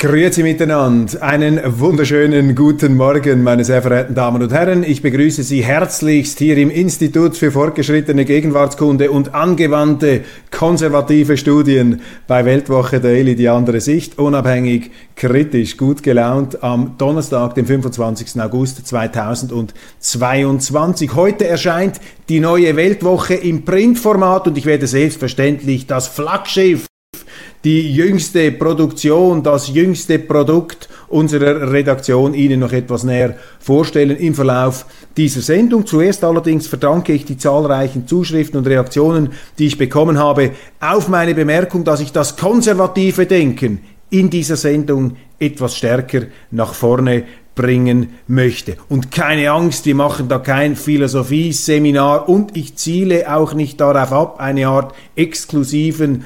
Grüezi miteinander. Einen wunderschönen guten Morgen, meine sehr verehrten Damen und Herren. Ich begrüße Sie herzlichst hier im Institut für fortgeschrittene Gegenwartskunde und angewandte konservative Studien bei Weltwoche Daily, die andere Sicht, unabhängig, kritisch, gut gelaunt am Donnerstag, dem 25. August 2022. Heute erscheint die neue Weltwoche im Printformat und ich werde selbstverständlich das Flaggschiff die jüngste Produktion, das jüngste Produkt unserer Redaktion Ihnen noch etwas näher vorstellen im Verlauf dieser Sendung. Zuerst allerdings verdanke ich die zahlreichen Zuschriften und Reaktionen, die ich bekommen habe, auf meine Bemerkung, dass ich das konservative Denken in dieser Sendung etwas stärker nach vorne bringen möchte. Und keine Angst, wir machen da kein Philosophieseminar und ich ziele auch nicht darauf ab, eine Art exklusiven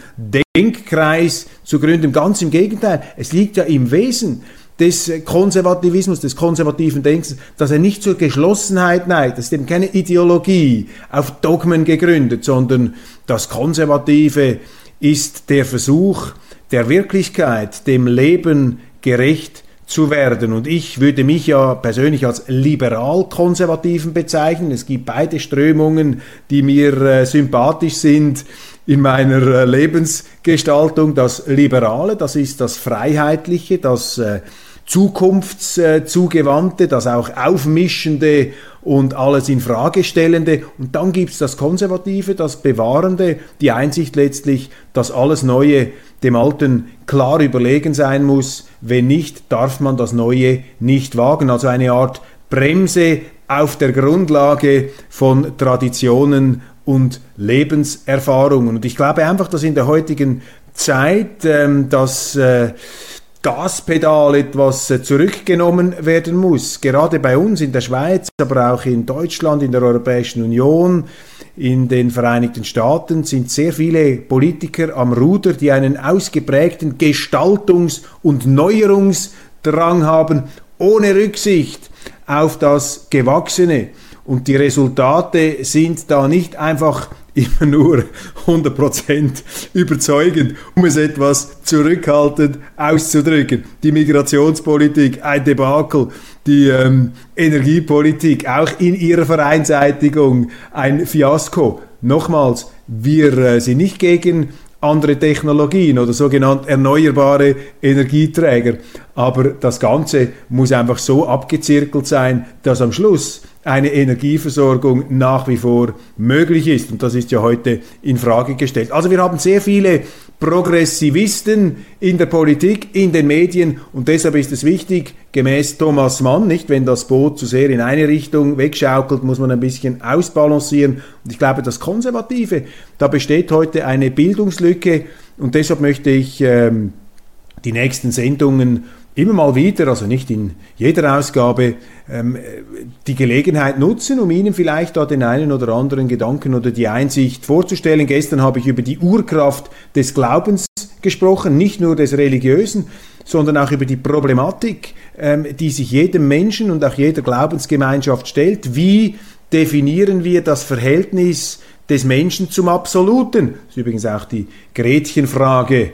Denkkreis zu gründen. Ganz im Gegenteil, es liegt ja im Wesen des Konservativismus, des konservativen Denkens, dass er nicht zur Geschlossenheit neigt. Das ist eben keine Ideologie auf Dogmen gegründet, sondern das Konservative ist der Versuch, der Wirklichkeit, dem Leben gerecht zu werden. Und ich würde mich ja persönlich als liberal-konservativen bezeichnen. Es gibt beide Strömungen, die mir äh, sympathisch sind in meiner äh, Lebensgestaltung. Das Liberale, das ist das Freiheitliche, das äh, Zukunftszugewandte, das auch Aufmischende und alles in Frage stellende. Und dann gibt es das Konservative, das Bewahrende, die Einsicht letztlich, dass alles Neue dem Alten klar überlegen sein muss. Wenn nicht, darf man das Neue nicht wagen. Also eine Art Bremse auf der Grundlage von Traditionen und Lebenserfahrungen. Und ich glaube einfach, dass in der heutigen Zeit ähm, das äh, Gaspedal etwas äh, zurückgenommen werden muss. Gerade bei uns in der Schweiz, aber auch in Deutschland, in der Europäischen Union, in den Vereinigten Staaten sind sehr viele Politiker am Ruder, die einen ausgeprägten Gestaltungs- und Neuerungsdrang haben, ohne Rücksicht auf das Gewachsene. Und die Resultate sind da nicht einfach immer nur 100% überzeugend, um es etwas zurückhaltend auszudrücken. Die Migrationspolitik, ein Debakel, die ähm, Energiepolitik, auch in ihrer Vereinseitigung ein Fiasko. Nochmals, wir äh, sind nicht gegen andere Technologien oder sogenannte erneuerbare Energieträger, aber das Ganze muss einfach so abgezirkelt sein, dass am Schluss eine Energieversorgung nach wie vor möglich ist. Und das ist ja heute in Frage gestellt. Also wir haben sehr viele Progressivisten in der Politik, in den Medien und deshalb ist es wichtig, gemäß Thomas Mann, nicht, wenn das Boot zu sehr in eine Richtung wegschaukelt, muss man ein bisschen ausbalancieren. Und ich glaube, das Konservative, da besteht heute eine Bildungslücke und deshalb möchte ich ähm, die nächsten Sendungen immer mal wieder, also nicht in jeder Ausgabe, ähm, die Gelegenheit nutzen, um Ihnen vielleicht da den einen oder anderen Gedanken oder die Einsicht vorzustellen. Gestern habe ich über die Urkraft des Glaubens gesprochen, nicht nur des religiösen, sondern auch über die Problematik, ähm, die sich jedem Menschen und auch jeder Glaubensgemeinschaft stellt. Wie definieren wir das Verhältnis des Menschen zum Absoluten? Das ist übrigens auch die Gretchenfrage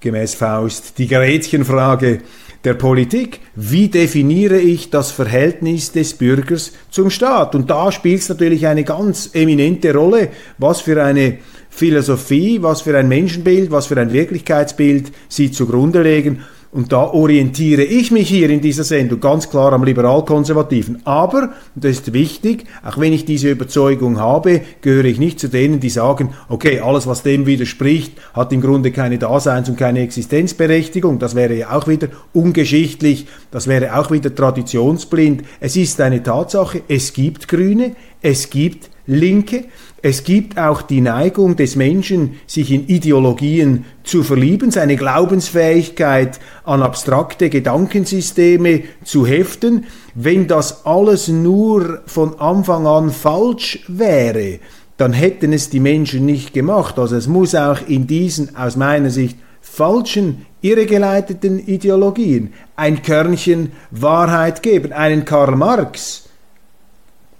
gemäß Faust die Gretchenfrage der Politik. Wie definiere ich das Verhältnis des Bürgers zum Staat? Und da spielt es natürlich eine ganz eminente Rolle, was für eine Philosophie, was für ein Menschenbild, was für ein Wirklichkeitsbild sie zugrunde legen. Und da orientiere ich mich hier in dieser Sendung ganz klar am liberal-konservativen. Aber, und das ist wichtig, auch wenn ich diese Überzeugung habe, gehöre ich nicht zu denen, die sagen, okay, alles, was dem widerspricht, hat im Grunde keine Daseins- und keine Existenzberechtigung. Das wäre ja auch wieder ungeschichtlich, das wäre auch wieder traditionsblind. Es ist eine Tatsache, es gibt Grüne, es gibt Linke, es gibt auch die Neigung des Menschen, sich in Ideologien zu verlieben, seine Glaubensfähigkeit an abstrakte Gedankensysteme zu heften. Wenn das alles nur von Anfang an falsch wäre, dann hätten es die Menschen nicht gemacht. Also es muss auch in diesen aus meiner Sicht falschen, irregeleiteten Ideologien ein Körnchen Wahrheit geben. Einen Karl Marx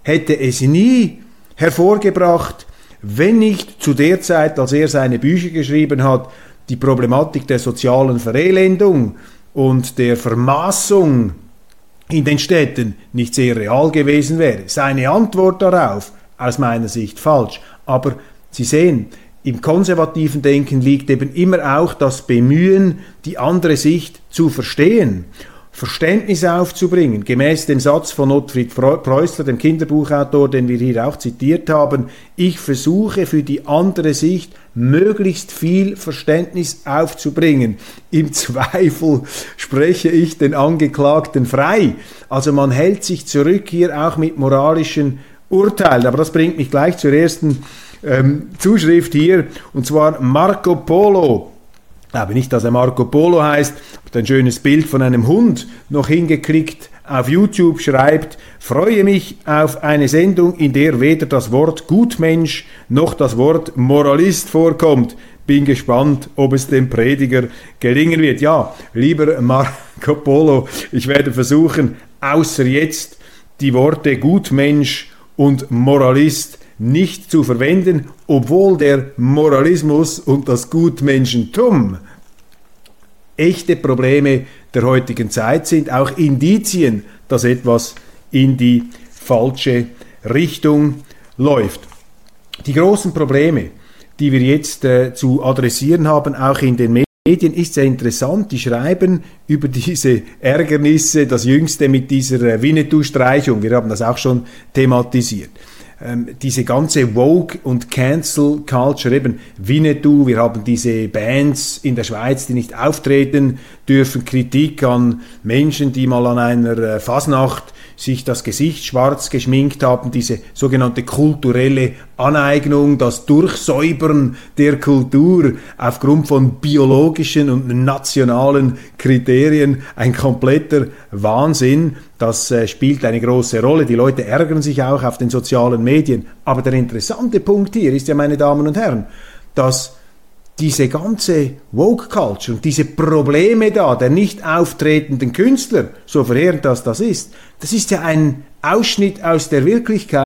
hätte es nie hervorgebracht, wenn nicht zu der Zeit, als er seine Bücher geschrieben hat, die Problematik der sozialen Verelendung und der Vermaßung in den Städten nicht sehr real gewesen wäre. Seine Antwort darauf, aus meiner Sicht falsch. Aber Sie sehen, im konservativen Denken liegt eben immer auch das Bemühen, die andere Sicht zu verstehen. Verständnis aufzubringen, gemäß dem Satz von Ottfried Preußler, dem Kinderbuchautor, den wir hier auch zitiert haben, ich versuche für die andere Sicht möglichst viel Verständnis aufzubringen. Im Zweifel spreche ich den Angeklagten frei. Also man hält sich zurück hier auch mit moralischen Urteilen. Aber das bringt mich gleich zur ersten ähm, Zuschrift hier, und zwar Marco Polo aber nicht, dass er Marco Polo heißt, hat ein schönes Bild von einem Hund noch hingeklickt auf YouTube, schreibt, freue mich auf eine Sendung, in der weder das Wort Gutmensch noch das Wort Moralist vorkommt. Bin gespannt, ob es dem Prediger gelingen wird. Ja, lieber Marco Polo, ich werde versuchen, außer jetzt die Worte Gutmensch und Moralist nicht zu verwenden, obwohl der Moralismus und das Gutmenschentum echte Probleme der heutigen Zeit sind, auch Indizien, dass etwas in die falsche Richtung läuft. Die großen Probleme, die wir jetzt äh, zu adressieren haben, auch in den Medien, ist sehr interessant. Die schreiben über diese Ärgernisse, das jüngste mit dieser äh, Winnetou-Streichung. Wir haben das auch schon thematisiert ähm, diese ganze Vogue und Cancel Culture, eben Winnetou, wir haben diese Bands in der Schweiz, die nicht auftreten dürfen, Kritik an Menschen, die mal an einer äh, Fasnacht sich das Gesicht schwarz geschminkt haben, diese sogenannte kulturelle Aneignung, das Durchsäubern der Kultur aufgrund von biologischen und nationalen Kriterien, ein kompletter Wahnsinn. Das äh, spielt eine große Rolle. Die Leute ärgern sich auch auf den sozialen Medien. Aber der interessante Punkt hier ist ja, meine Damen und Herren, dass diese ganze Woke Culture und diese Probleme da der nicht auftretenden Künstler, so verheerend das das ist, das ist ja ein Ausschnitt aus der Wirklichkeit.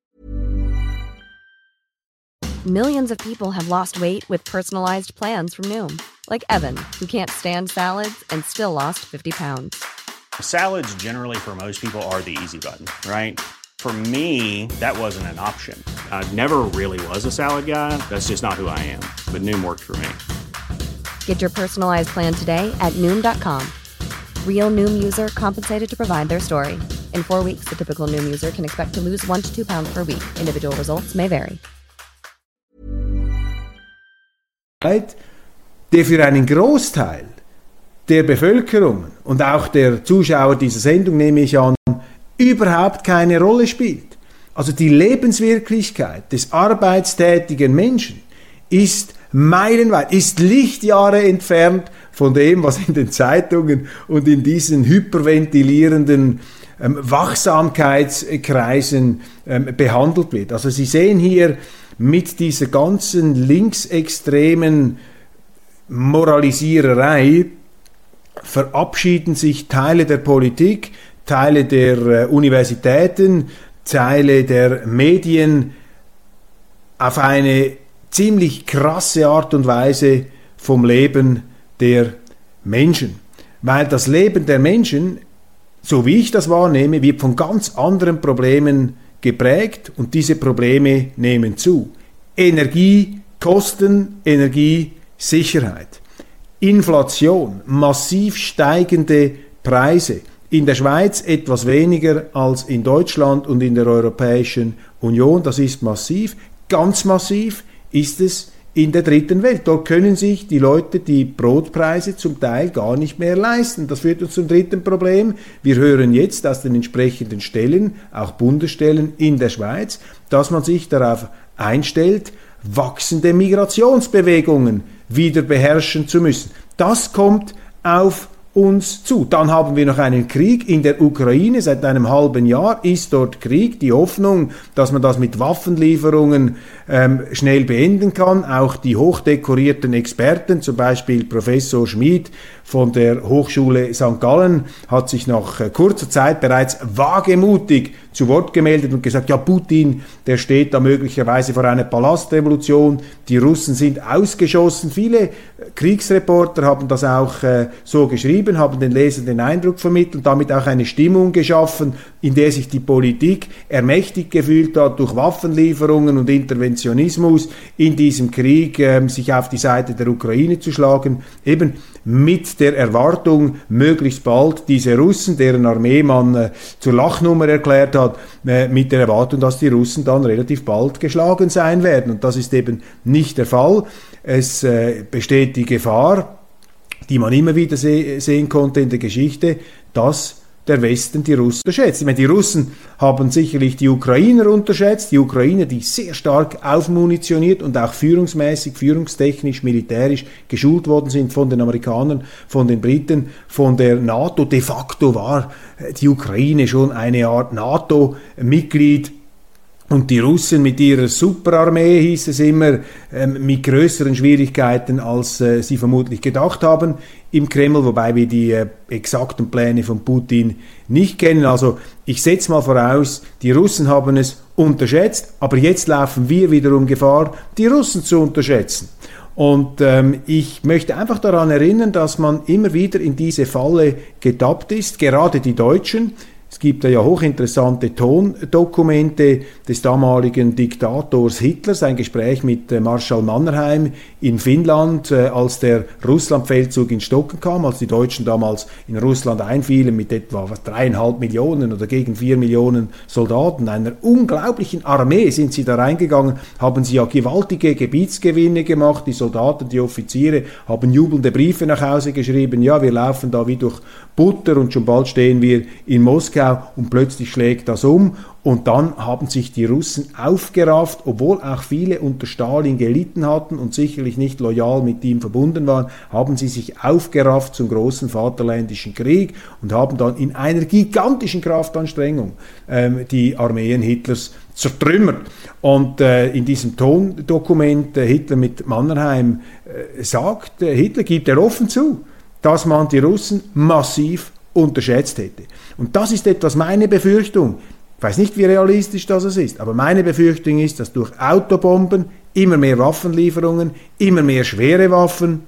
Millions of people have lost weight with personalized plans from Noom, like Evan, who can't stand salads and still lost 50 pounds. Salads generally for most people are the easy button, right? For me, that wasn't an option. I never really was a salad guy. That's just not who I am. But Noom worked for me. Get your personalized plan today at Noom.com. Real Noom user compensated to provide their story. In four weeks, the typical Noom user can expect to lose one to two pounds per week. Individual results may vary. Der für einen Großteil der Bevölkerung und auch der Zuschauer dieser Sendung, nehme ich an, überhaupt keine Rolle spielt. Also die Lebenswirklichkeit des arbeitstätigen Menschen ist meilenweit, ist Lichtjahre entfernt von dem, was in den Zeitungen und in diesen hyperventilierenden ähm, Wachsamkeitskreisen ähm, behandelt wird. Also Sie sehen hier mit dieser ganzen linksextremen Moralisiererei verabschieden sich Teile der Politik, Teile der äh, Universitäten, Teile der Medien auf eine ziemlich krasse Art und Weise vom Leben der Menschen. Weil das Leben der Menschen, so wie ich das wahrnehme, wird von ganz anderen Problemen geprägt und diese Probleme nehmen zu. Energiekosten, Energiesicherheit, Inflation, massiv steigende Preise, in der Schweiz etwas weniger als in Deutschland und in der Europäischen Union. Das ist massiv. Ganz massiv ist es in der dritten Welt. Dort können sich die Leute die Brotpreise zum Teil gar nicht mehr leisten. Das führt uns zum dritten Problem. Wir hören jetzt aus den entsprechenden Stellen, auch Bundesstellen in der Schweiz, dass man sich darauf einstellt, wachsende Migrationsbewegungen wieder beherrschen zu müssen. Das kommt auf uns zu. Dann haben wir noch einen Krieg in der Ukraine. Seit einem halben Jahr ist dort Krieg. Die Hoffnung, dass man das mit Waffenlieferungen ähm, schnell beenden kann. Auch die hochdekorierten Experten, zum Beispiel Professor Schmid von der Hochschule St. Gallen hat sich nach äh, kurzer Zeit bereits wagemutig zu Wort gemeldet und gesagt, ja, Putin, der steht da möglicherweise vor einer Palastrevolution, die Russen sind ausgeschossen. Viele äh, Kriegsreporter haben das auch äh, so geschrieben, haben den Lesern den Eindruck vermittelt, damit auch eine Stimmung geschaffen, in der sich die Politik ermächtigt gefühlt hat durch Waffenlieferungen und Interventionismus in diesem Krieg, äh, sich auf die Seite der Ukraine zu schlagen, eben mit der Erwartung, möglichst bald diese Russen, deren Armee man äh, zur Lachnummer erklärt hat, äh, mit der Erwartung, dass die Russen dann relativ bald geschlagen sein werden. Und das ist eben nicht der Fall. Es äh, besteht die Gefahr, die man immer wieder se sehen konnte in der Geschichte, dass der Westen die Russen unterschätzt. Ich meine, die Russen haben sicherlich die Ukrainer unterschätzt, die Ukrainer, die sehr stark aufmunitioniert und auch führungsmäßig, führungstechnisch, militärisch geschult worden sind von den Amerikanern, von den Briten, von der NATO. De facto war die Ukraine schon eine Art NATO-Mitglied und die Russen mit ihrer Superarmee, hieß es immer, ähm, mit größeren Schwierigkeiten, als äh, sie vermutlich gedacht haben im Kreml, wobei wir die äh, exakten Pläne von Putin nicht kennen. Also ich setze mal voraus, die Russen haben es unterschätzt, aber jetzt laufen wir wiederum Gefahr, die Russen zu unterschätzen. Und ähm, ich möchte einfach daran erinnern, dass man immer wieder in diese Falle getappt ist, gerade die Deutschen. Es gibt ja hochinteressante Tondokumente des damaligen Diktators Hitlers, ein Gespräch mit äh, Marschall Mannerheim in Finnland, äh, als der Russlandfeldzug in Stocken kam, als die Deutschen damals in Russland einfielen mit etwa dreieinhalb Millionen oder gegen vier Millionen Soldaten, einer unglaublichen Armee sind sie da reingegangen, haben sie ja gewaltige Gebietsgewinne gemacht, die Soldaten, die Offiziere haben jubelnde Briefe nach Hause geschrieben, ja, wir laufen da wie durch Butter und schon bald stehen wir in Moskau und plötzlich schlägt das um und dann haben sich die Russen aufgerafft, obwohl auch viele unter Stalin gelitten hatten und sicherlich nicht loyal mit ihm verbunden waren, haben sie sich aufgerafft zum großen Vaterländischen Krieg und haben dann in einer gigantischen Kraftanstrengung ähm, die Armeen Hitlers zertrümmert. Und äh, in diesem Tondokument äh, Hitler mit Mannerheim äh, sagt, äh, Hitler gibt er offen zu, dass man die Russen massiv unterschätzt hätte. Und das ist etwas meine Befürchtung. Ich weiß nicht, wie realistisch das ist, aber meine Befürchtung ist, dass durch Autobomben, immer mehr Waffenlieferungen, immer mehr schwere Waffen,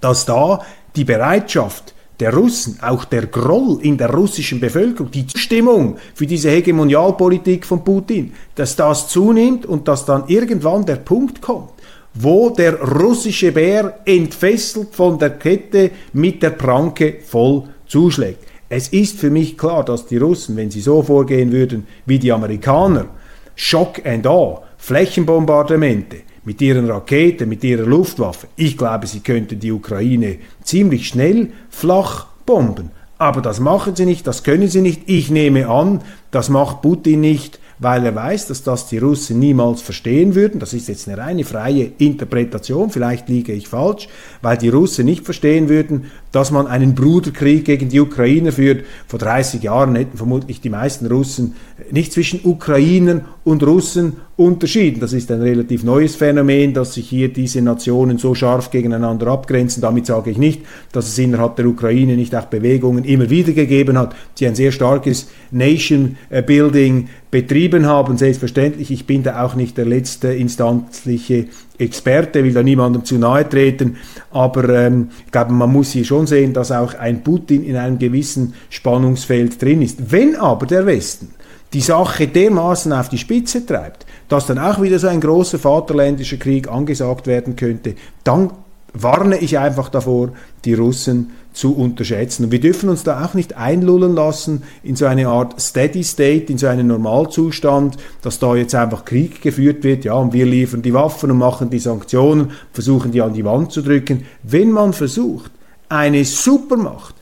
dass da die Bereitschaft der Russen, auch der Groll in der russischen Bevölkerung, die Stimmung für diese Hegemonialpolitik von Putin, dass das zunimmt und dass dann irgendwann der Punkt kommt, wo der russische Bär entfesselt von der Kette mit der Pranke voll zuschlägt. Es ist für mich klar, dass die Russen, wenn sie so vorgehen würden wie die Amerikaner, Shock and Awe, Flächenbombardemente mit ihren Raketen, mit ihrer Luftwaffe, ich glaube, sie könnten die Ukraine ziemlich schnell flach bomben. Aber das machen sie nicht, das können sie nicht. Ich nehme an, das macht Putin nicht, weil er weiß, dass das die Russen niemals verstehen würden. Das ist jetzt eine reine freie Interpretation, vielleicht liege ich falsch, weil die Russen nicht verstehen würden, dass man einen Bruderkrieg gegen die Ukrainer führt. Vor 30 Jahren hätten vermutlich die meisten Russen nicht zwischen Ukrainern und Russen unterschieden. Das ist ein relativ neues Phänomen, dass sich hier diese Nationen so scharf gegeneinander abgrenzen. Damit sage ich nicht, dass es innerhalb der Ukraine nicht auch Bewegungen immer wieder gegeben hat, die ein sehr starkes Nation-Building betrieben haben. Selbstverständlich, ich bin da auch nicht der letzte instanzliche Experte, will da niemandem zu nahe treten, aber ähm, ich glaube, man muss hier schon sehen, dass auch ein Putin in einem gewissen Spannungsfeld drin ist. Wenn aber der Westen die Sache dermaßen auf die Spitze treibt, dass dann auch wieder so ein großer vaterländischer Krieg angesagt werden könnte, dann warne ich einfach davor, die Russen zu unterschätzen. Und wir dürfen uns da auch nicht einlullen lassen in so eine Art Steady State, in so einen Normalzustand, dass da jetzt einfach Krieg geführt wird, ja, und wir liefern die Waffen und machen die Sanktionen, versuchen die an die Wand zu drücken. Wenn man versucht, eine Supermacht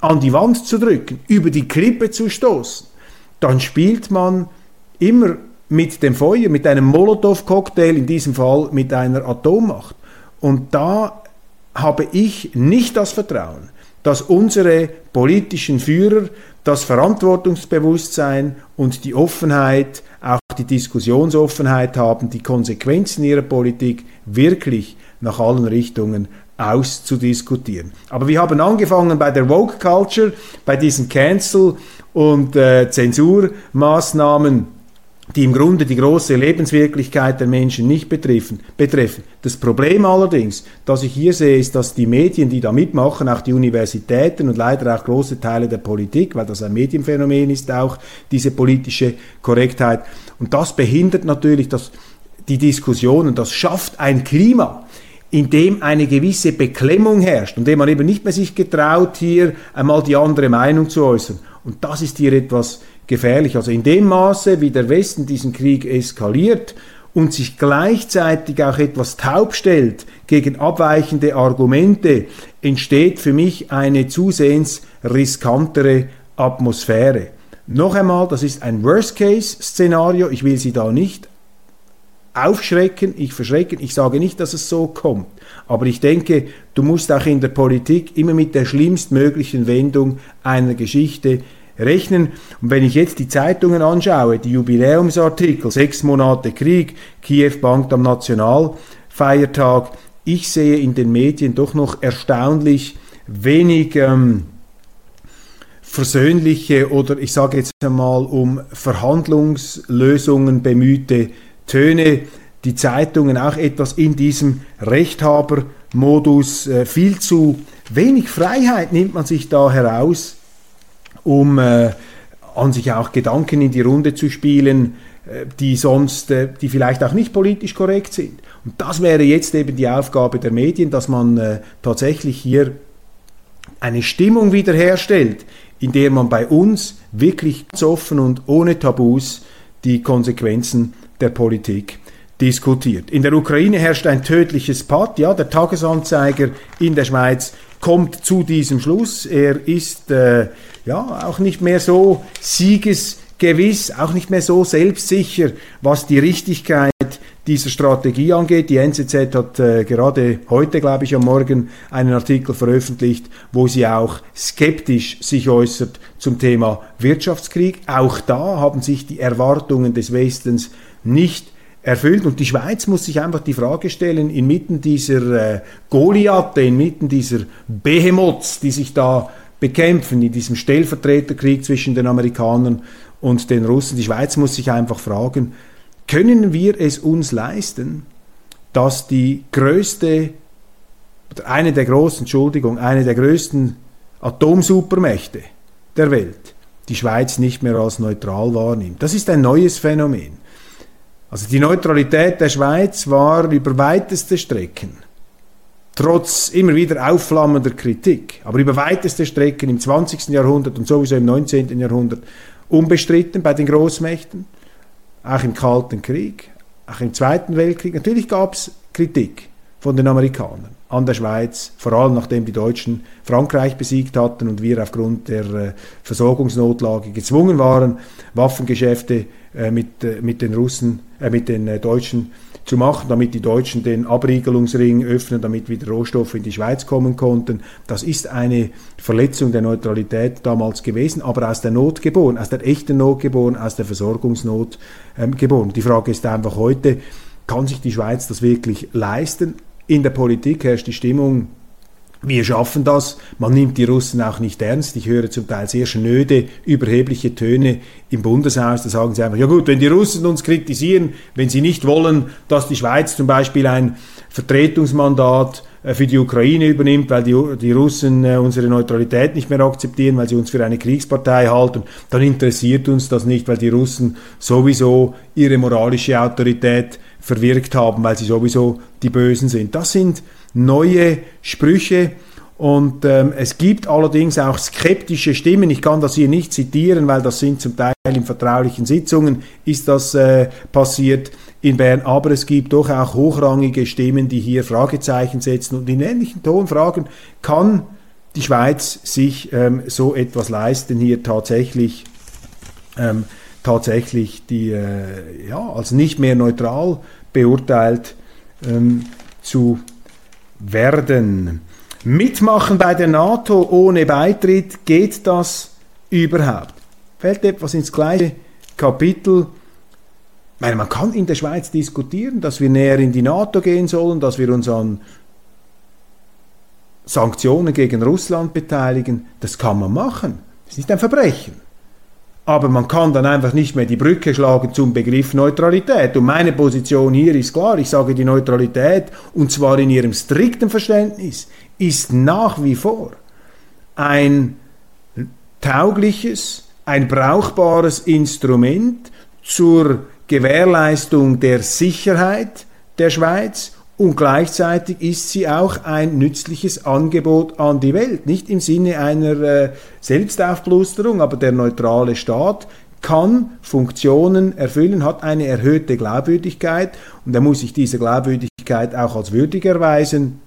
an die Wand zu drücken, über die Krippe zu stoßen, dann spielt man immer mit dem Feuer, mit einem Molotow-Cocktail, in diesem Fall mit einer Atommacht. Und da habe ich nicht das Vertrauen, dass unsere politischen Führer das Verantwortungsbewusstsein und die Offenheit, auch die Diskussionsoffenheit haben, die Konsequenzen ihrer Politik wirklich nach allen Richtungen auszudiskutieren. Aber wir haben angefangen bei der Woke Culture, bei diesen Cancel- und äh, Zensurmaßnahmen, die im Grunde die große Lebenswirklichkeit der Menschen nicht betreffen, betreffen. Das Problem allerdings, das ich hier sehe, ist, dass die Medien, die da mitmachen, auch die Universitäten und leider auch große Teile der Politik, weil das ein Medienphänomen ist, auch diese politische Korrektheit, und das behindert natürlich das, die Diskussion und das schafft ein Klima, in dem eine gewisse Beklemmung herrscht und dem man eben nicht mehr sich getraut, hier einmal die andere Meinung zu äußern. Und das ist hier etwas gefährlich. Also in dem Maße, wie der Westen diesen Krieg eskaliert und sich gleichzeitig auch etwas taub stellt gegen abweichende Argumente, entsteht für mich eine zusehends riskantere Atmosphäre. Noch einmal, das ist ein Worst-Case-Szenario. Ich will Sie da nicht aufschrecken, ich verschrecken. Ich sage nicht, dass es so kommt. Aber ich denke, du musst auch in der Politik immer mit der schlimmstmöglichen Wendung einer Geschichte rechnen. Und wenn ich jetzt die Zeitungen anschaue, die Jubiläumsartikel, sechs Monate Krieg, Kiew bankt am Nationalfeiertag, ich sehe in den Medien doch noch erstaunlich wenig ähm, versöhnliche oder ich sage jetzt einmal um Verhandlungslösungen bemühte Töne. Die Zeitungen auch etwas in diesem Rechthabermodus. Äh, viel zu wenig Freiheit nimmt man sich da heraus um äh, an sich auch Gedanken in die Runde zu spielen, äh, die sonst, äh, die vielleicht auch nicht politisch korrekt sind. Und das wäre jetzt eben die Aufgabe der Medien, dass man äh, tatsächlich hier eine Stimmung wiederherstellt, in der man bei uns wirklich offen und ohne Tabus die Konsequenzen der Politik diskutiert. In der Ukraine herrscht ein tödliches Patt. Ja, der Tagesanzeiger in der Schweiz kommt zu diesem Schluss. Er ist äh, ja auch nicht mehr so siegesgewiss, auch nicht mehr so selbstsicher, was die Richtigkeit dieser Strategie angeht. Die NZZ hat äh, gerade heute, glaube ich, am Morgen einen Artikel veröffentlicht, wo sie auch skeptisch sich äußert zum Thema Wirtschaftskrieg. Auch da haben sich die Erwartungen des Westens nicht erfüllt. Und die Schweiz muss sich einfach die Frage stellen, inmitten dieser äh, Goliathe, inmitten dieser Behemoths, die sich da bekämpfen, in diesem Stellvertreterkrieg zwischen den Amerikanern und den Russen. Die Schweiz muss sich einfach fragen, können wir es uns leisten, dass die größte, eine der großen, Entschuldigung, eine der größten Atomsupermächte der Welt die Schweiz nicht mehr als neutral wahrnimmt. Das ist ein neues Phänomen. Also die Neutralität der Schweiz war über weiteste Strecken, trotz immer wieder aufflammender Kritik, aber über weiteste Strecken im 20. Jahrhundert und sowieso im 19. Jahrhundert unbestritten bei den Großmächten, auch im Kalten Krieg, auch im Zweiten Weltkrieg. Natürlich gab es Kritik von den Amerikanern an der Schweiz, vor allem nachdem die Deutschen Frankreich besiegt hatten und wir aufgrund der äh, Versorgungsnotlage gezwungen waren, Waffengeschäfte äh, mit, äh, mit den Russen, äh, mit den äh, Deutschen zu machen, damit die Deutschen den Abriegelungsring öffnen, damit wieder Rohstoffe in die Schweiz kommen konnten. Das ist eine Verletzung der Neutralität damals gewesen, aber aus der Not geboren, aus der echten Not geboren, aus der Versorgungsnot ähm, geboren. Die Frage ist einfach heute, kann sich die Schweiz das wirklich leisten? In der Politik herrscht die Stimmung, wir schaffen das. Man nimmt die Russen auch nicht ernst. Ich höre zum Teil sehr schnöde, überhebliche Töne im Bundeshaus. Da sagen sie einfach, ja gut, wenn die Russen uns kritisieren, wenn sie nicht wollen, dass die Schweiz zum Beispiel ein Vertretungsmandat äh, für die Ukraine übernimmt, weil die, die Russen äh, unsere Neutralität nicht mehr akzeptieren, weil sie uns für eine Kriegspartei halten, dann interessiert uns das nicht, weil die Russen sowieso ihre moralische Autorität verwirkt haben, weil sie sowieso die Bösen sind. Das sind neue Sprüche und ähm, es gibt allerdings auch skeptische Stimmen. Ich kann das hier nicht zitieren, weil das sind zum Teil in vertraulichen Sitzungen ist das äh, passiert in Bern. Aber es gibt doch auch hochrangige Stimmen, die hier Fragezeichen setzen und in ähnlichen Ton fragen, kann die Schweiz sich ähm, so etwas leisten, hier tatsächlich ähm, tatsächlich die äh, ja als nicht mehr neutral beurteilt ähm, zu werden. Mitmachen bei der NATO ohne Beitritt, geht das überhaupt? Fällt etwas ins gleiche Kapitel. Ich meine, man kann in der Schweiz diskutieren, dass wir näher in die NATO gehen sollen, dass wir uns an Sanktionen gegen Russland beteiligen, das kann man machen. Das ist nicht ein Verbrechen. Aber man kann dann einfach nicht mehr die Brücke schlagen zum Begriff Neutralität. Und meine Position hier ist klar, ich sage die Neutralität, und zwar in ihrem strikten Verständnis, ist nach wie vor ein taugliches, ein brauchbares Instrument zur Gewährleistung der Sicherheit der Schweiz und gleichzeitig ist sie auch ein nützliches Angebot an die Welt. Nicht im Sinne einer äh, Selbstaufblusterung, aber der neutrale Staat kann Funktionen erfüllen, hat eine erhöhte Glaubwürdigkeit und er muss sich dieser Glaubwürdigkeit auch als würdig erweisen.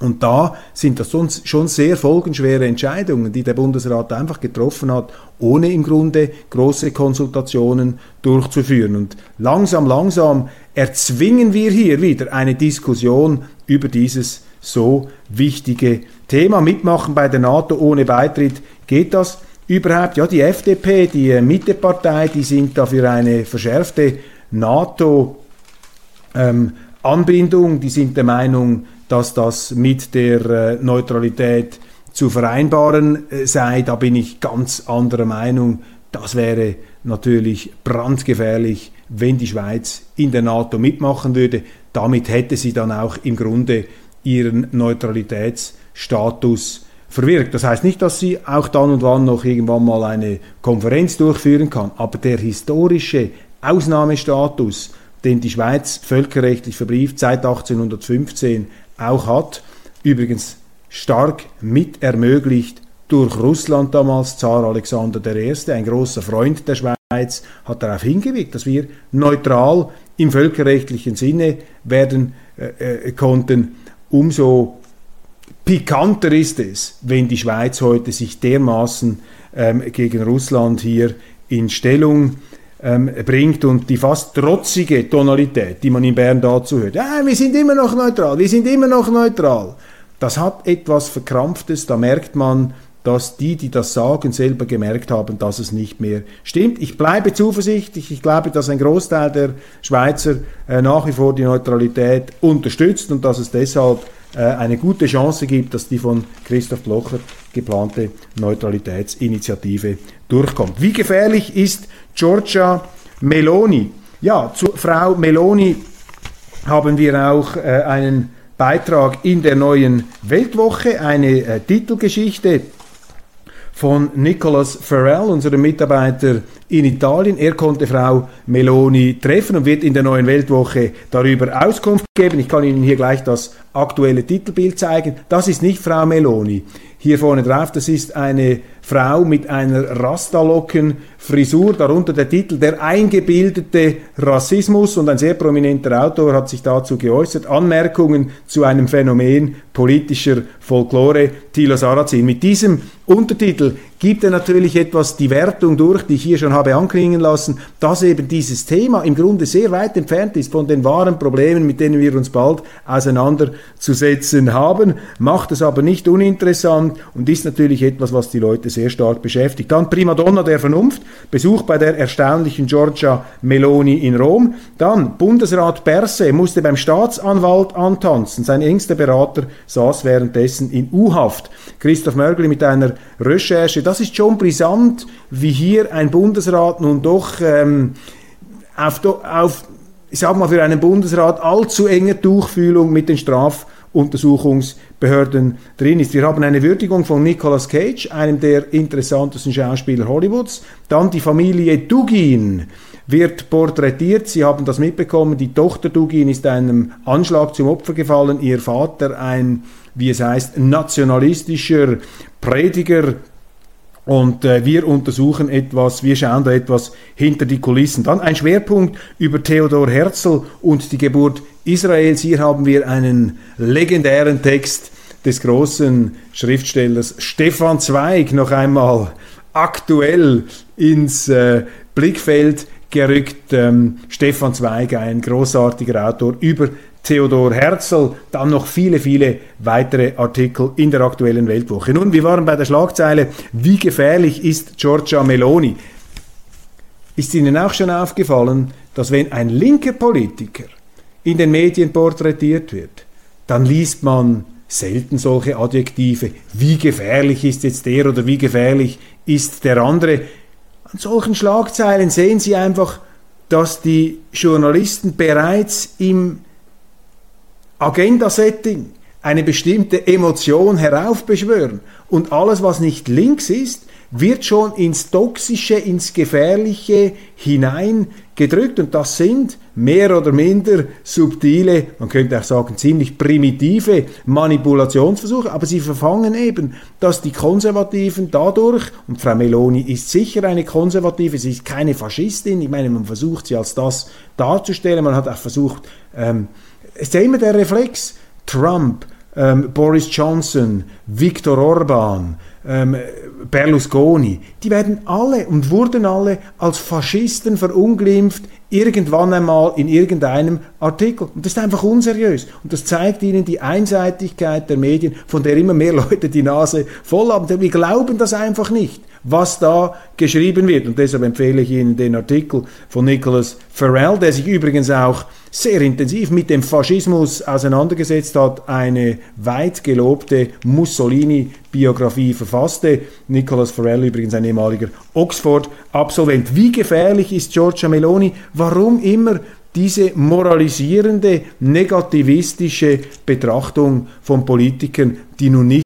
Und da sind das schon sehr folgenschwere Entscheidungen, die der Bundesrat einfach getroffen hat, ohne im Grunde große Konsultationen durchzuführen. Und langsam, langsam erzwingen wir hier wieder eine Diskussion über dieses so wichtige Thema. Mitmachen bei der NATO ohne Beitritt geht das überhaupt? Ja, die FDP, die Mittepartei, die sind da für eine verschärfte NATO-Anbindung. Ähm, die sind der Meinung, dass das mit der äh, Neutralität zu vereinbaren äh, sei. Da bin ich ganz anderer Meinung. Das wäre natürlich brandgefährlich, wenn die Schweiz in der NATO mitmachen würde. Damit hätte sie dann auch im Grunde ihren Neutralitätsstatus verwirkt. Das heißt nicht, dass sie auch dann und wann noch irgendwann mal eine Konferenz durchführen kann, aber der historische Ausnahmestatus, den die Schweiz völkerrechtlich verbrieft seit 1815 auch hat, übrigens stark mit ermöglicht durch Russland damals, Zar Alexander I., ein großer Freund der Schweiz, hat darauf hingewiesen, dass wir neutral im völkerrechtlichen Sinne werden äh, äh, konnten. Umso pikanter ist es, wenn die Schweiz heute sich dermaßen ähm, gegen Russland hier in Stellung ähm, bringt und die fast trotzige Tonalität, die man in Bern dazu hört. Ja, wir sind immer noch neutral, wir sind immer noch neutral. Das hat etwas Verkrampftes, da merkt man, dass die, die das sagen, selber gemerkt haben, dass es nicht mehr stimmt. Ich bleibe zuversichtlich. Ich glaube, dass ein Großteil der Schweizer äh, nach wie vor die Neutralität unterstützt und dass es deshalb äh, eine gute Chance gibt, dass die von Christoph Blocher geplante Neutralitätsinitiative durchkommt. Wie gefährlich ist Giorgia Meloni? Ja, zu Frau Meloni haben wir auch äh, einen Beitrag in der neuen Weltwoche, eine äh, Titelgeschichte von Nicholas Farrell, unserem Mitarbeiter in Italien. Er konnte Frau Meloni treffen und wird in der neuen Weltwoche darüber Auskunft geben. Ich kann Ihnen hier gleich das aktuelle Titelbild zeigen. Das ist nicht Frau Meloni. Hier vorne drauf, das ist eine Frau mit einer Rastalocken-Frisur, darunter der Titel Der eingebildete Rassismus und ein sehr prominenter Autor hat sich dazu geäußert. Anmerkungen zu einem Phänomen politischer Folklore, Thilo Sarrazin. Mit diesem Untertitel gibt er natürlich etwas die Wertung durch, die ich hier schon habe anklingen lassen, dass eben dieses Thema im Grunde sehr weit entfernt ist von den wahren Problemen, mit denen wir uns bald auseinanderzusetzen haben, macht es aber nicht uninteressant und ist natürlich etwas, was die Leute sehr stark beschäftigt. Dann Primadonna der Vernunft, Besuch bei der erstaunlichen Giorgia Meloni in Rom. Dann Bundesrat Berse musste beim Staatsanwalt antanzen. Sein engster Berater saß währenddessen in U-Haft. Christoph Mörgli mit einer Recherche. Das ist schon brisant, wie hier ein Bundesrat nun doch ähm, auf, auf, ich sag mal, für einen Bundesrat allzu enge Tuchfühlung mit den Straf- Untersuchungsbehörden drin ist. Wir haben eine Würdigung von Nicolas Cage, einem der interessantesten Schauspieler Hollywoods. Dann die Familie Dugin wird porträtiert. Sie haben das mitbekommen. Die Tochter Dugin ist einem Anschlag zum Opfer gefallen. Ihr Vater ein, wie es heißt, nationalistischer Prediger, und äh, wir untersuchen etwas, wir schauen da etwas hinter die Kulissen. Dann ein Schwerpunkt über Theodor Herzl und die Geburt Israels. Hier haben wir einen legendären Text des großen Schriftstellers Stefan Zweig noch einmal aktuell ins äh, Blickfeld gerückt. Ähm, Stefan Zweig, ein großartiger Autor über Theodor Herzl, dann noch viele, viele weitere Artikel in der aktuellen Weltwoche. Nun, wir waren bei der Schlagzeile, wie gefährlich ist Giorgia Meloni? Ist Ihnen auch schon aufgefallen, dass wenn ein linker Politiker in den Medien porträtiert wird, dann liest man selten solche Adjektive. Wie gefährlich ist jetzt der oder wie gefährlich ist der andere? An solchen Schlagzeilen sehen Sie einfach, dass die Journalisten bereits im Agenda-Setting eine bestimmte Emotion heraufbeschwören. Und alles, was nicht links ist, wird schon ins Toxische, ins Gefährliche hineingedrückt. Und das sind mehr oder minder subtile, man könnte auch sagen ziemlich primitive Manipulationsversuche. Aber sie verfangen eben, dass die Konservativen dadurch, und Frau Meloni ist sicher eine Konservative, sie ist keine Faschistin, ich meine, man versucht sie als das darzustellen, man hat auch versucht, ähm, ist ja immer der Reflex, Trump, ähm, Boris Johnson, Viktor Orban, ähm, Berlusconi, die werden alle und wurden alle als Faschisten verunglimpft, irgendwann einmal in irgendeinem Artikel. Und das ist einfach unseriös. Und das zeigt Ihnen die Einseitigkeit der Medien, von der immer mehr Leute die Nase voll haben. Wir glauben das einfach nicht, was da geschrieben wird. Und deshalb empfehle ich Ihnen den Artikel von Nicholas Farrell, der sich übrigens auch sehr intensiv mit dem Faschismus auseinandergesetzt hat, eine weit gelobte Mussolini-Biografie verfasste. Nicholas Farrell übrigens ein ehemaliger Oxford-Absolvent. Wie gefährlich ist Giorgia Meloni? Warum immer diese moralisierende, negativistische Betrachtung von Politikern, die nun nicht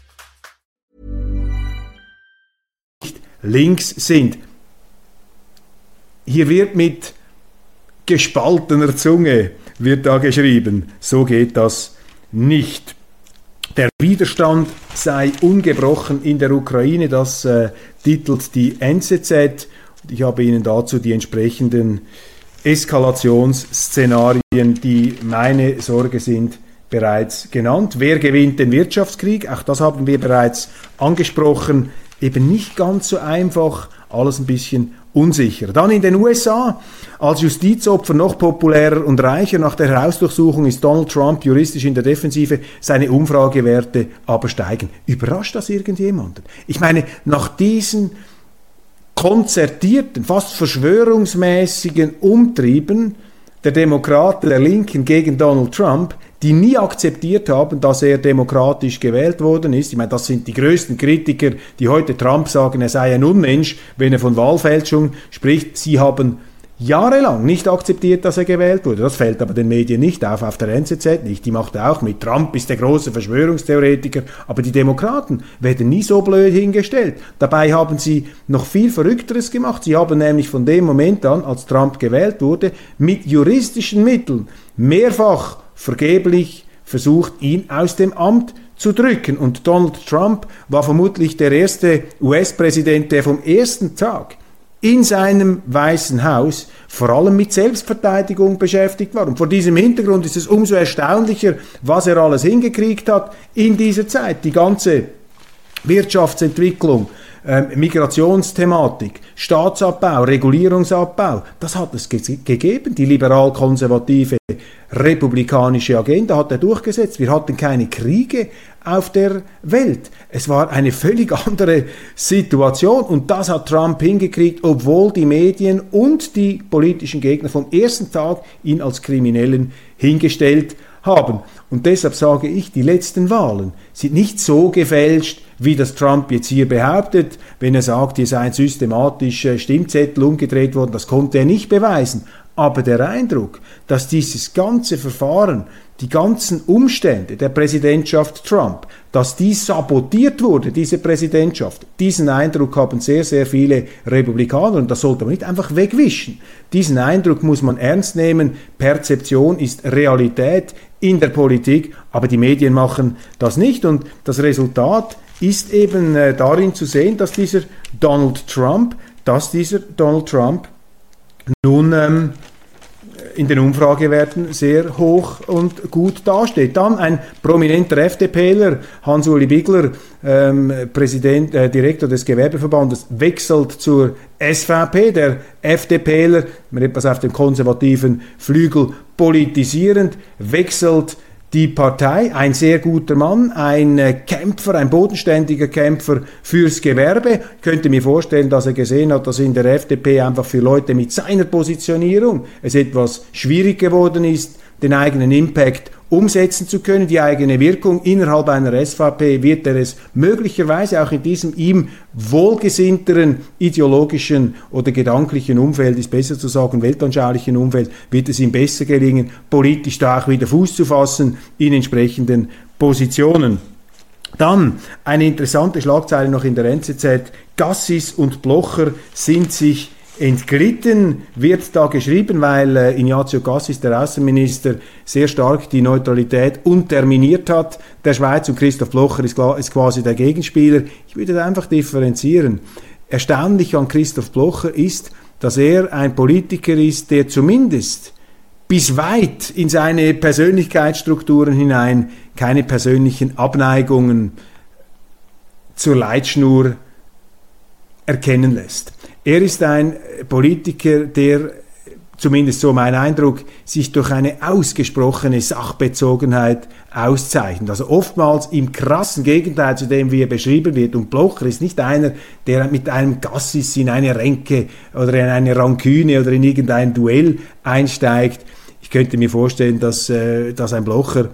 Links sind. Hier wird mit gespaltener Zunge wird da geschrieben. So geht das nicht. Der Widerstand sei ungebrochen in der Ukraine, das äh, titelt die NZZ. Ich habe Ihnen dazu die entsprechenden Eskalationsszenarien, die meine Sorge sind, bereits genannt. Wer gewinnt den Wirtschaftskrieg? Auch das haben wir bereits angesprochen eben nicht ganz so einfach, alles ein bisschen unsicher. Dann in den USA, als Justizopfer noch populärer und reicher nach der Hausdurchsuchung ist Donald Trump juristisch in der Defensive, seine Umfragewerte aber steigen. Überrascht das irgendjemanden? Ich meine, nach diesen konzertierten, fast verschwörungsmäßigen Umtrieben der Demokraten, der Linken gegen Donald Trump, die nie akzeptiert haben, dass er demokratisch gewählt worden ist. Ich meine, das sind die größten Kritiker, die heute Trump sagen, er sei ein Unmensch, wenn er von Wahlfälschung spricht. Sie haben jahrelang nicht akzeptiert, dass er gewählt wurde. Das fällt aber den Medien nicht auf, auf der NZZ nicht. Die macht auch mit, Trump ist der große Verschwörungstheoretiker, aber die Demokraten werden nie so blöd hingestellt. Dabei haben sie noch viel Verrückteres gemacht. Sie haben nämlich von dem Moment an, als Trump gewählt wurde, mit juristischen Mitteln mehrfach vergeblich versucht, ihn aus dem Amt zu drücken. Und Donald Trump war vermutlich der erste US-Präsident, der vom ersten Tag in seinem Weißen Haus vor allem mit Selbstverteidigung beschäftigt war. Und vor diesem Hintergrund ist es umso erstaunlicher, was er alles hingekriegt hat in dieser Zeit. Die ganze Wirtschaftsentwicklung, ähm, Migrationsthematik, Staatsabbau, Regulierungsabbau, das hat es ge gegeben. Die liberal-konservative republikanische Agenda hat er durchgesetzt. Wir hatten keine Kriege auf der Welt. Es war eine völlig andere Situation und das hat Trump hingekriegt, obwohl die Medien und die politischen Gegner vom ersten Tag ihn als Kriminellen hingestellt haben. Und deshalb sage ich, die letzten Wahlen sind nicht so gefälscht, wie das Trump jetzt hier behauptet, wenn er sagt, hier seien systematisch Stimmzettel umgedreht worden. Das konnte er nicht beweisen. Aber der Eindruck, dass dieses ganze Verfahren, die ganzen Umstände der Präsidentschaft Trump, dass die sabotiert wurde, diese Präsidentschaft, diesen Eindruck haben sehr, sehr viele Republikaner und das sollte man nicht einfach wegwischen. Diesen Eindruck muss man ernst nehmen. Perzeption ist Realität in der Politik, aber die Medien machen das nicht und das Resultat ist eben äh, darin zu sehen, dass dieser Donald Trump, dass dieser Donald Trump nun ähm, in den Umfragewerten sehr hoch und gut dasteht. Dann ein prominenter FDPler, Hans-Uli Bigler, ähm, Präsident, äh, Direktor des Gewerbeverbandes, wechselt zur SVP. Der FDPler, etwas auf dem konservativen Flügel politisierend, wechselt die Partei, ein sehr guter Mann, ein äh, Kämpfer, ein bodenständiger Kämpfer fürs Gewerbe. Ich könnte mir vorstellen, dass er gesehen hat, dass in der FDP einfach für Leute mit seiner Positionierung es etwas schwierig geworden ist, den eigenen Impact umsetzen zu können, die eigene Wirkung innerhalb einer SVP, wird er es möglicherweise auch in diesem ihm wohlgesinnteren ideologischen oder gedanklichen Umfeld, ist besser zu sagen, weltanschaulichen Umfeld, wird es ihm besser gelingen, politisch da auch wieder Fuß zu fassen in entsprechenden Positionen. Dann eine interessante Schlagzeile noch in der NZZ. Gassis und Blocher sind sich Entglitten wird da geschrieben, weil äh, Ignazio Cassis, der Außenminister, sehr stark die Neutralität unterminiert hat. Der Schweiz und Christoph Blocher ist, ist quasi der Gegenspieler. Ich würde da einfach differenzieren. Erstaunlich an Christoph Blocher ist, dass er ein Politiker ist, der zumindest bis weit in seine Persönlichkeitsstrukturen hinein keine persönlichen Abneigungen zur Leitschnur erkennen lässt. Er ist ein Politiker, der zumindest so mein Eindruck, sich durch eine ausgesprochene Sachbezogenheit auszeichnet. Also oftmals im krassen Gegenteil zu dem, wie er beschrieben wird. Und Blocher ist nicht einer, der mit einem Gassis in eine Ränke oder in eine Ranküne oder in irgendein Duell einsteigt. Ich könnte mir vorstellen, dass, äh, dass ein Blocher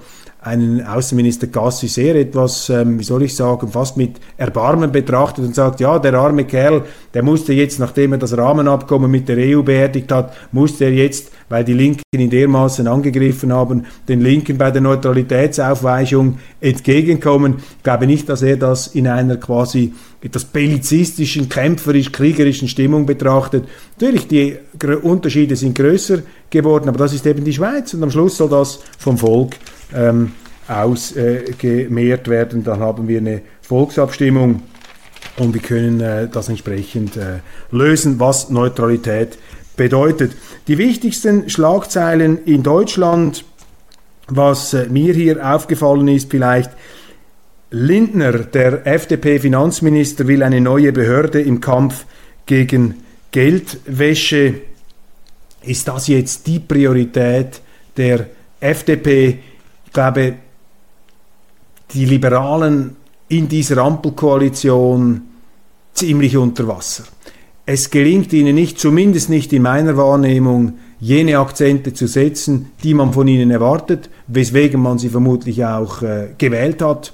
einen Außenminister Gassi sehr etwas, ähm, wie soll ich sagen, fast mit Erbarmen betrachtet und sagt, ja, der arme Kerl, der musste jetzt, nachdem er das Rahmenabkommen mit der EU beerdigt hat, musste er jetzt, weil die Linken ihn dermaßen angegriffen haben, den Linken bei der Neutralitätsaufweichung entgegenkommen. Ich glaube nicht, dass er das in einer quasi etwas bellizistischen, kämpferisch, kriegerischen Stimmung betrachtet. Natürlich, die Unterschiede sind größer geworden, aber das ist eben die Schweiz und am Schluss soll das vom Volk ähm, ausgemehrt werden. Dann haben wir eine Volksabstimmung und wir können äh, das entsprechend äh, lösen, was Neutralität bedeutet. Die wichtigsten Schlagzeilen in Deutschland, was äh, mir hier aufgefallen ist, vielleicht Lindner, der FDP-Finanzminister, will eine neue Behörde im Kampf gegen Geldwäsche. Ist das jetzt die Priorität der FDP? Glaube, die Liberalen in dieser Ampelkoalition ziemlich unter Wasser. Es gelingt ihnen nicht, zumindest nicht in meiner Wahrnehmung, jene Akzente zu setzen, die man von ihnen erwartet, weswegen man sie vermutlich auch äh, gewählt hat.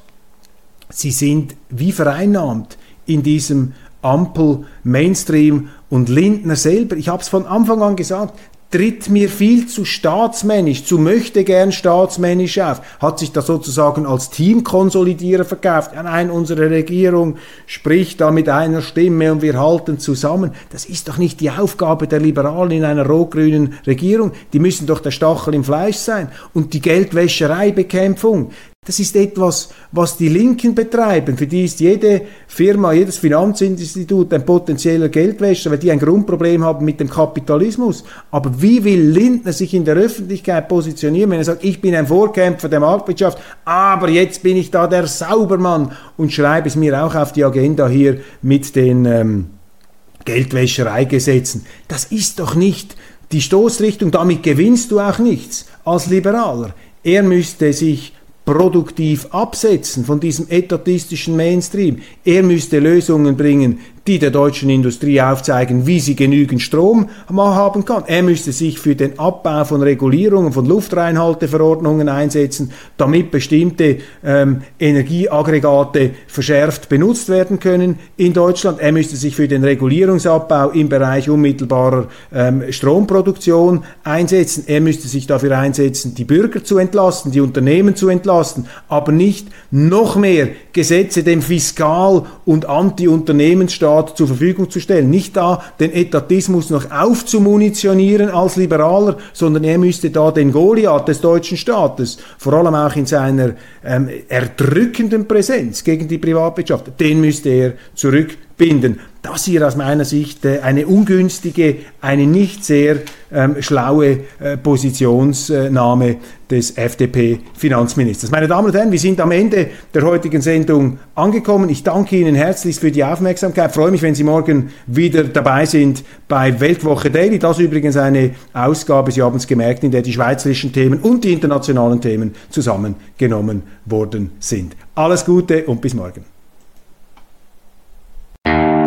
Sie sind wie vereinnahmt in diesem Ampel-Mainstream und Lindner selber, ich habe es von Anfang an gesagt, tritt mir viel zu staatsmännisch, zu möchte gern staatsmännisch auf, hat sich da sozusagen als Teamkonsolidierer verkauft. Ja, nein, unsere Regierung spricht da mit einer Stimme und wir halten zusammen. Das ist doch nicht die Aufgabe der Liberalen in einer rot-grünen Regierung. Die müssen doch der Stachel im Fleisch sein. Und die Geldwäschereibekämpfung, das ist etwas, was die Linken betreiben. Für die ist jede Firma, jedes Finanzinstitut ein potenzieller Geldwäscher, weil die ein Grundproblem haben mit dem Kapitalismus. Aber wie will Lindner sich in der Öffentlichkeit positionieren, wenn er sagt, ich bin ein Vorkämpfer der Marktwirtschaft, aber jetzt bin ich da der Saubermann und schreibe es mir auch auf die Agenda hier mit den ähm, Geldwäschereigesetzen. Das ist doch nicht die Stoßrichtung, damit gewinnst du auch nichts als Liberaler. Er müsste sich produktiv absetzen von diesem etatistischen Mainstream. Er müsste Lösungen bringen, die der deutschen Industrie aufzeigen, wie sie genügend Strom haben kann. Er müsste sich für den Abbau von Regulierungen, von Luftreinhalteverordnungen einsetzen, damit bestimmte ähm, Energieaggregate verschärft benutzt werden können in Deutschland. Er müsste sich für den Regulierungsabbau im Bereich unmittelbarer ähm, Stromproduktion einsetzen. Er müsste sich dafür einsetzen, die Bürger zu entlasten, die Unternehmen zu entlasten, aber nicht noch mehr Gesetze dem Fiskal- und Anti-Unternehmensstaat Staat zur Verfügung zu stellen. Nicht da den Etatismus noch aufzumunitionieren als Liberaler, sondern er müsste da den Goliath des deutschen Staates, vor allem auch in seiner ähm, erdrückenden Präsenz gegen die Privatwirtschaft, den müsste er zurück binden. Das hier aus meiner Sicht äh, eine ungünstige, eine nicht sehr ähm, schlaue äh, Positionsnahme des FDP-Finanzministers. Meine Damen und Herren, wir sind am Ende der heutigen Sendung angekommen. Ich danke Ihnen herzlichst für die Aufmerksamkeit. Ich freue mich, wenn Sie morgen wieder dabei sind bei Weltwoche Daily. Das ist übrigens eine Ausgabe, Sie haben es gemerkt, in der die schweizerischen Themen und die internationalen Themen zusammengenommen worden sind. Alles Gute und bis morgen. you